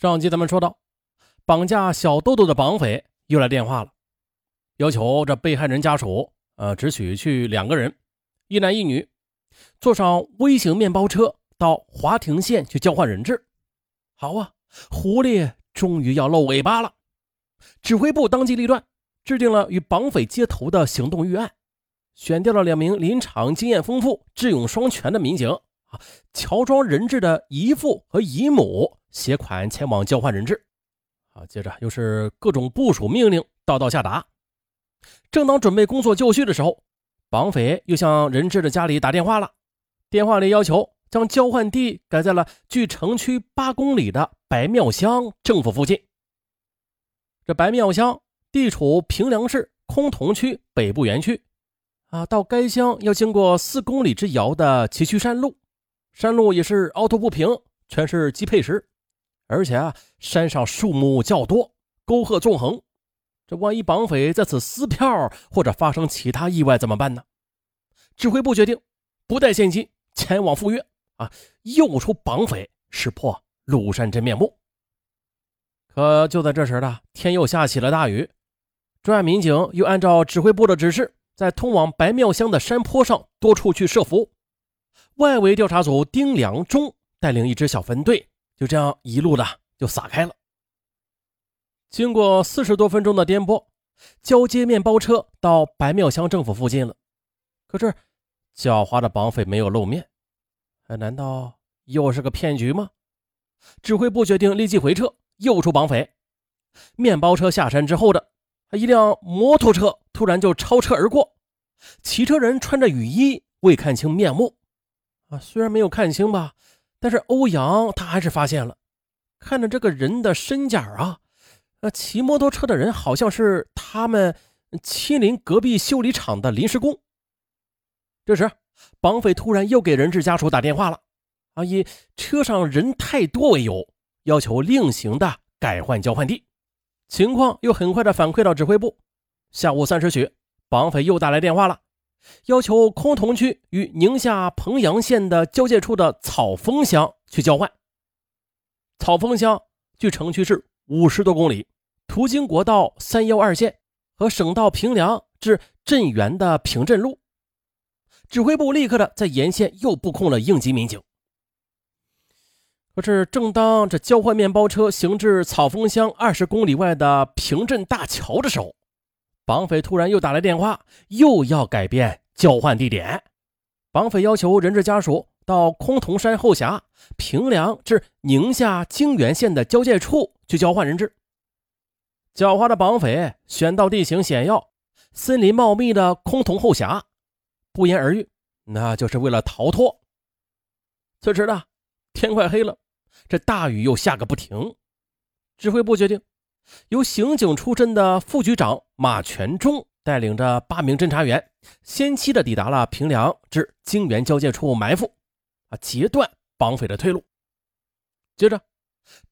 上集咱们说到，绑架小豆豆的绑匪又来电话了，要求这被害人家属，呃，只许去两个人，一男一女，坐上微型面包车到华亭县去交换人质。好啊，狐狸终于要露尾巴了。指挥部当机立断，制定了与绑匪接头的行动预案，选调了两名临场经验丰富、智勇双全的民警啊，乔装人质的姨父和姨母。携款前往交换人质，啊，接着又是各种部署命令，道道下达。正当准备工作就绪的时候，绑匪又向人质的家里打电话了。电话里要求将交换地改在了距城区八公里的白庙乡政府附近。这白庙乡地处平凉市崆峒区北部园区，啊，到该乡要经过四公里之遥的崎岖山路，山路也是凹凸不平，全是积配石。而且啊，山上树木较多，沟壑纵横，这万一绑匪在此撕票或者发生其他意外怎么办呢？指挥部决定不带现金前往赴约啊，诱出绑匪，识破庐山真面目。可就在这时的天又下起了大雨，专案民警又按照指挥部的指示，在通往白庙乡的山坡上多处去设伏。外围调查组丁良忠带领一支小分队。就这样一路的就撒开了。经过四十多分钟的颠簸，交接面包车到白庙乡政府附近了。可是狡猾的绑匪没有露面，难道又是个骗局吗？指挥部决定立即回撤，诱出绑匪。面包车下山之后的一辆摩托车突然就超车而过，骑车人穿着雨衣，未看清面目。啊，虽然没有看清吧。但是欧阳他还是发现了，看着这个人的身价啊，那骑摩托车的人好像是他们亲邻隔壁修理厂的临时工。这时，绑匪突然又给人质家属打电话了，啊，以车上人太多为由，要求另行的改换交换地。情况又很快的反馈到指挥部。下午三时许，绑匪又打来电话了。要求崆峒区与宁夏彭阳县的交界处的草峰乡去交换。草峰乡距城区是五十多公里，途经国道三幺二线和省道平凉至镇原的平镇路。指挥部立刻的在沿线又布控了应急民警。可是，正当这交换面包车行至草峰乡二十公里外的平镇大桥的时候，绑匪突然又打来电话，又要改变交换地点。绑匪要求人质家属到崆峒山后峡平凉至宁夏泾源县的交界处去交换人质。狡猾的绑匪选到地形险要、森林茂密的崆峒后峡，不言而喻，那就是为了逃脱。此时呢，天快黑了，这大雨又下个不停。指挥部决定。由刑警出身的副局长马全忠带领着八名侦查员，先期的抵达了平凉至泾源交界处埋伏，啊，截断绑匪的退路。接着，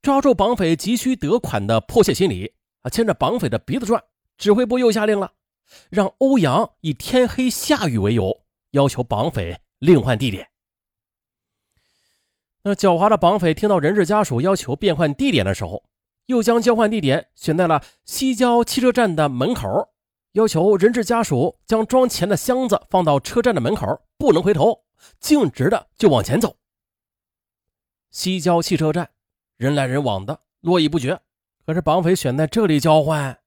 抓住绑匪急需得款的迫切心理，啊，牵着绑匪的鼻子转。指挥部又下令了，让欧阳以天黑下雨为由，要求绑匪另换地点。那狡猾的绑匪听到人质家属要求变换地点的时候，又将交换地点选在了西郊汽车站的门口，要求人质家属将装钱的箱子放到车站的门口，不能回头，径直的就往前走。西郊汽车站人来人往的，络绎不绝。可是绑匪选在这里交换，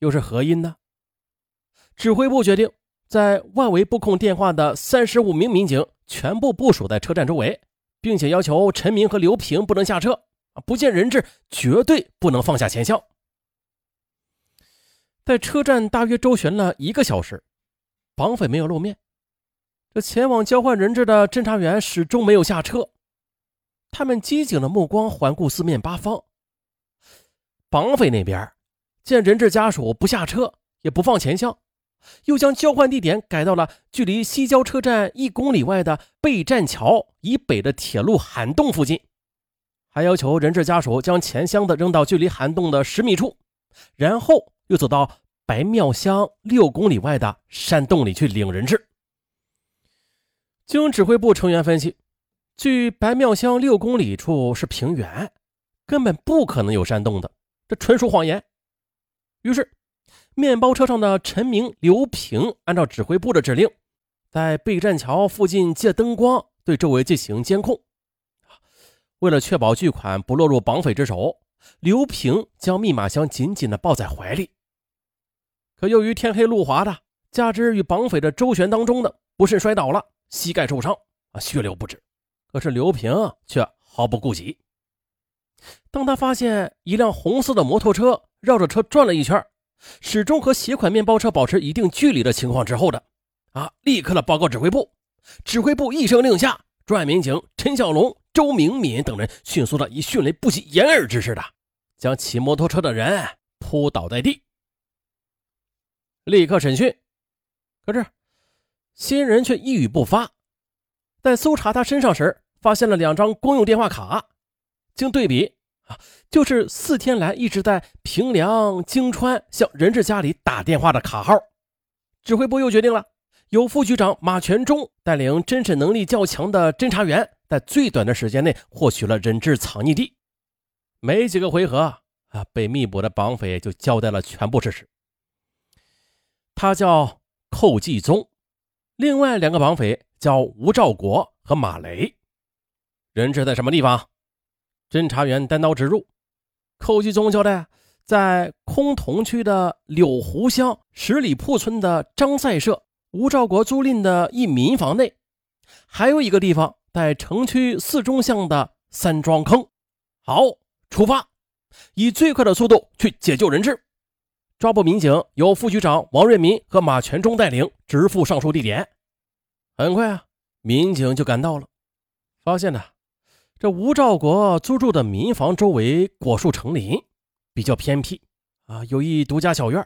又是何因呢？指挥部决定，在外围布控电话的三十五名民警全部部署在车站周围，并且要求陈明和刘平不能下车。不见人质，绝对不能放下钱箱。在车站大约周旋了一个小时，绑匪没有露面。这前往交换人质的侦查员始终没有下车。他们机警的目光环顾四面八方。绑匪那边见人质家属不下车，也不放钱箱，又将交换地点改到了距离西郊车站一公里外的备战桥以北的铁路涵洞附近。还要求人质家属将钱箱子扔到距离涵洞的十米处，然后又走到白庙乡六公里外的山洞里去领人质。经指挥部成员分析，距白庙乡六公里处是平原，根本不可能有山洞的，这纯属谎言。于是，面包车上的陈明、刘平按照指挥部的指令，在备战桥附近借灯光对周围进行监控。为了确保巨款不落入绑匪之手，刘平将密码箱紧紧地抱在怀里。可由于天黑路滑的，加之与绑匪的周旋当中呢，不慎摔倒了，膝盖受伤啊，血流不止。可是刘平却毫不顾及。当他发现一辆红色的摩托车绕着车转了一圈，始终和携款面包车保持一定距离的情况之后的，啊，立刻的报告指挥部。指挥部一声令下，专案民警陈小龙、周明敏等人迅速的以迅雷不及掩耳之势的将骑摩托车的人扑倒在地，立刻审讯。可是新人却一语不发。在搜查他身上时，发现了两张公用电话卡，经对比啊，就是四天来一直在平凉、京川向任志家里打电话的卡号。指挥部又决定了，由副局长马全忠带领侦审能力较强的侦查员，在最短的时间内获取了人质藏匿地。没几个回合啊，被密捕的绑匪就交代了全部事实。他叫寇继宗，另外两个绑匪。叫吴兆国和马雷，人质在什么地方？侦查员单刀直入。寇继宗交代，在崆峒区的柳湖乡十里铺村的张赛社吴兆国租赁的一民房内，还有一个地方在城区四中巷的三庄坑。好，出发，以最快的速度去解救人质。抓捕民警由副局长王瑞民和马全忠带领，直赴上述地点。很快啊，民警就赶到了，发现呢，这吴兆国租住的民房周围果树成林，比较偏僻啊，有一独家小院，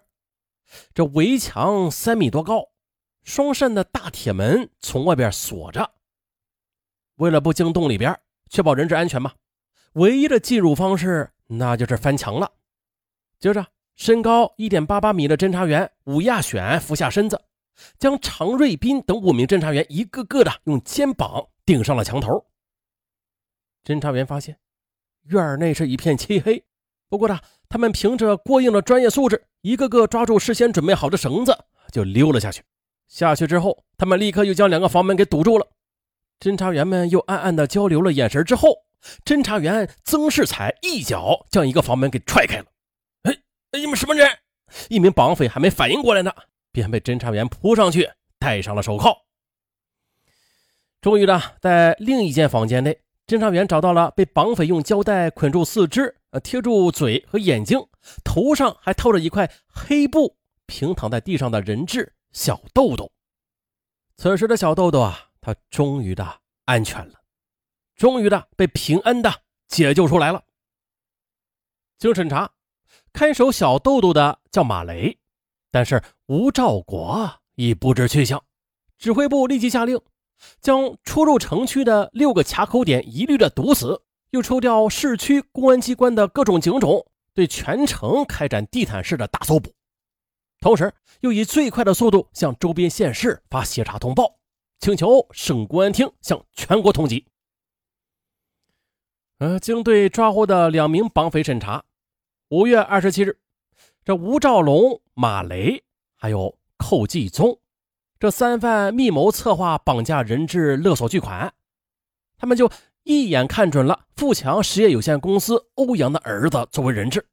这围墙三米多高，双扇的大铁门从外边锁着。为了不惊动里边，确保人质安全嘛，唯一的进入方式那就是翻墙了。接着，身高一点八八米的侦查员武亚选俯下身子。将常瑞斌等五名侦查员一个个的用肩膀顶上了墙头。侦查员发现院内是一片漆黑，不过呢，他们凭着过硬的专业素质，一个个抓住事先准备好的绳子就溜了下去。下去之后，他们立刻又将两个房门给堵住了。侦查员们又暗暗的交流了眼神之后，侦查员曾世才一脚将一个房门给踹开了。哎哎，你们什么人？一名绑匪还没反应过来呢。便被侦查员扑上去，戴上了手铐。终于呢，在另一间房间内，侦查员找到了被绑匪用胶带捆住四肢、呃贴住嘴和眼睛，头上还套着一块黑布，平躺在地上的人质小豆豆。此时的小豆豆啊，他终于的安全了，终于的被平安的解救出来了。经审查，看守小豆豆的叫马雷。但是吴兆国已不知去向，指挥部立即下令，将出入城区的六个卡口点一律的堵死，又抽调市区公安机关的各种警种，对全城开展地毯式的大搜捕，同时又以最快的速度向周边县市发协查通报，请求省公安厅向全国通缉。呃，经对抓获的两名绑匪审查，五月二十七日。这吴兆龙、马雷还有寇继宗，这三犯密谋策划绑架人质勒索巨款，他们就一眼看准了富强实业有限公司欧阳的儿子作为人质，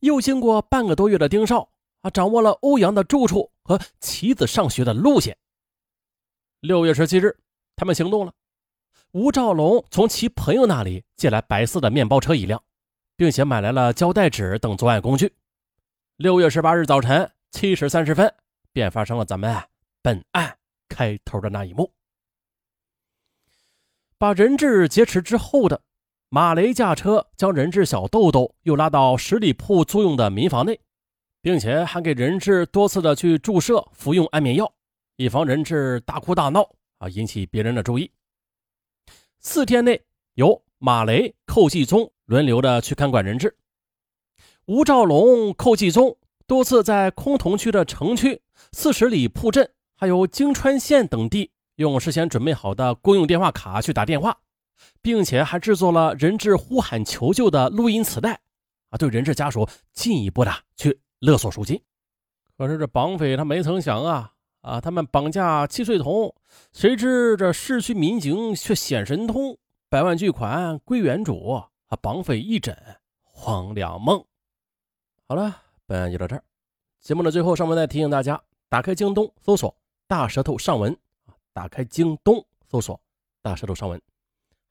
又经过半个多月的盯梢啊，掌握了欧阳的住处和妻子上学的路线。六月十七日，他们行动了。吴兆龙从其朋友那里借来白色的面包车一辆，并且买来了胶带纸等作案工具。六月十八日早晨七时三十分，便发生了咱们本案开头的那一幕。把人质劫持之后的马雷驾车将人质小豆豆又拉到十里铺租用的民房内，并且还给人质多次的去注射服用安眠药，以防人质大哭大闹啊，引起别人的注意。四天内，由马雷、寇继宗轮流的去看管人质。吴兆龙、寇继宗多次在崆峒区的城区、四十里铺镇，还有京川县等地，用事先准备好的公用电话卡去打电话，并且还制作了人质呼喊求救的录音磁带，啊，对人质家属进一步的去勒索赎金。可是这绑匪他没曾想啊，啊，他们绑架七岁童，谁知这市区民警却显神通，百万巨款归原主，啊，绑匪一枕黄粱梦。好了，本案就到这儿。节目的最后，上文再提醒大家，打开京东搜索“大舌头上文”，啊，打开京东搜索“大舌头上文”。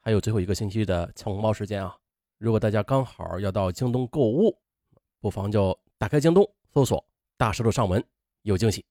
还有最后一个星期的抢红包时间啊！如果大家刚好要到京东购物，不妨就打开京东搜索“大舌头上文”，有惊喜。